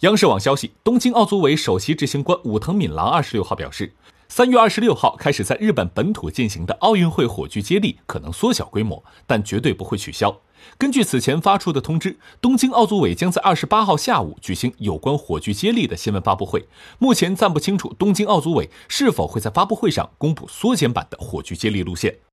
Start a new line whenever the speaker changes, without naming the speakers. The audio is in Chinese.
央视网消息东京奥组委首席执行官武藤敏郎二十六号表示三月二十六号开始在日本本土进行的奥运会火炬接力可能缩小规模但绝对不会取消。根据此前发出的通知东京奥组委将在二十八号下午举行有关火炬接力的新闻发布会目前暂不清楚东京奥组委是否会在发布会上公布缩减版的火炬接力路线。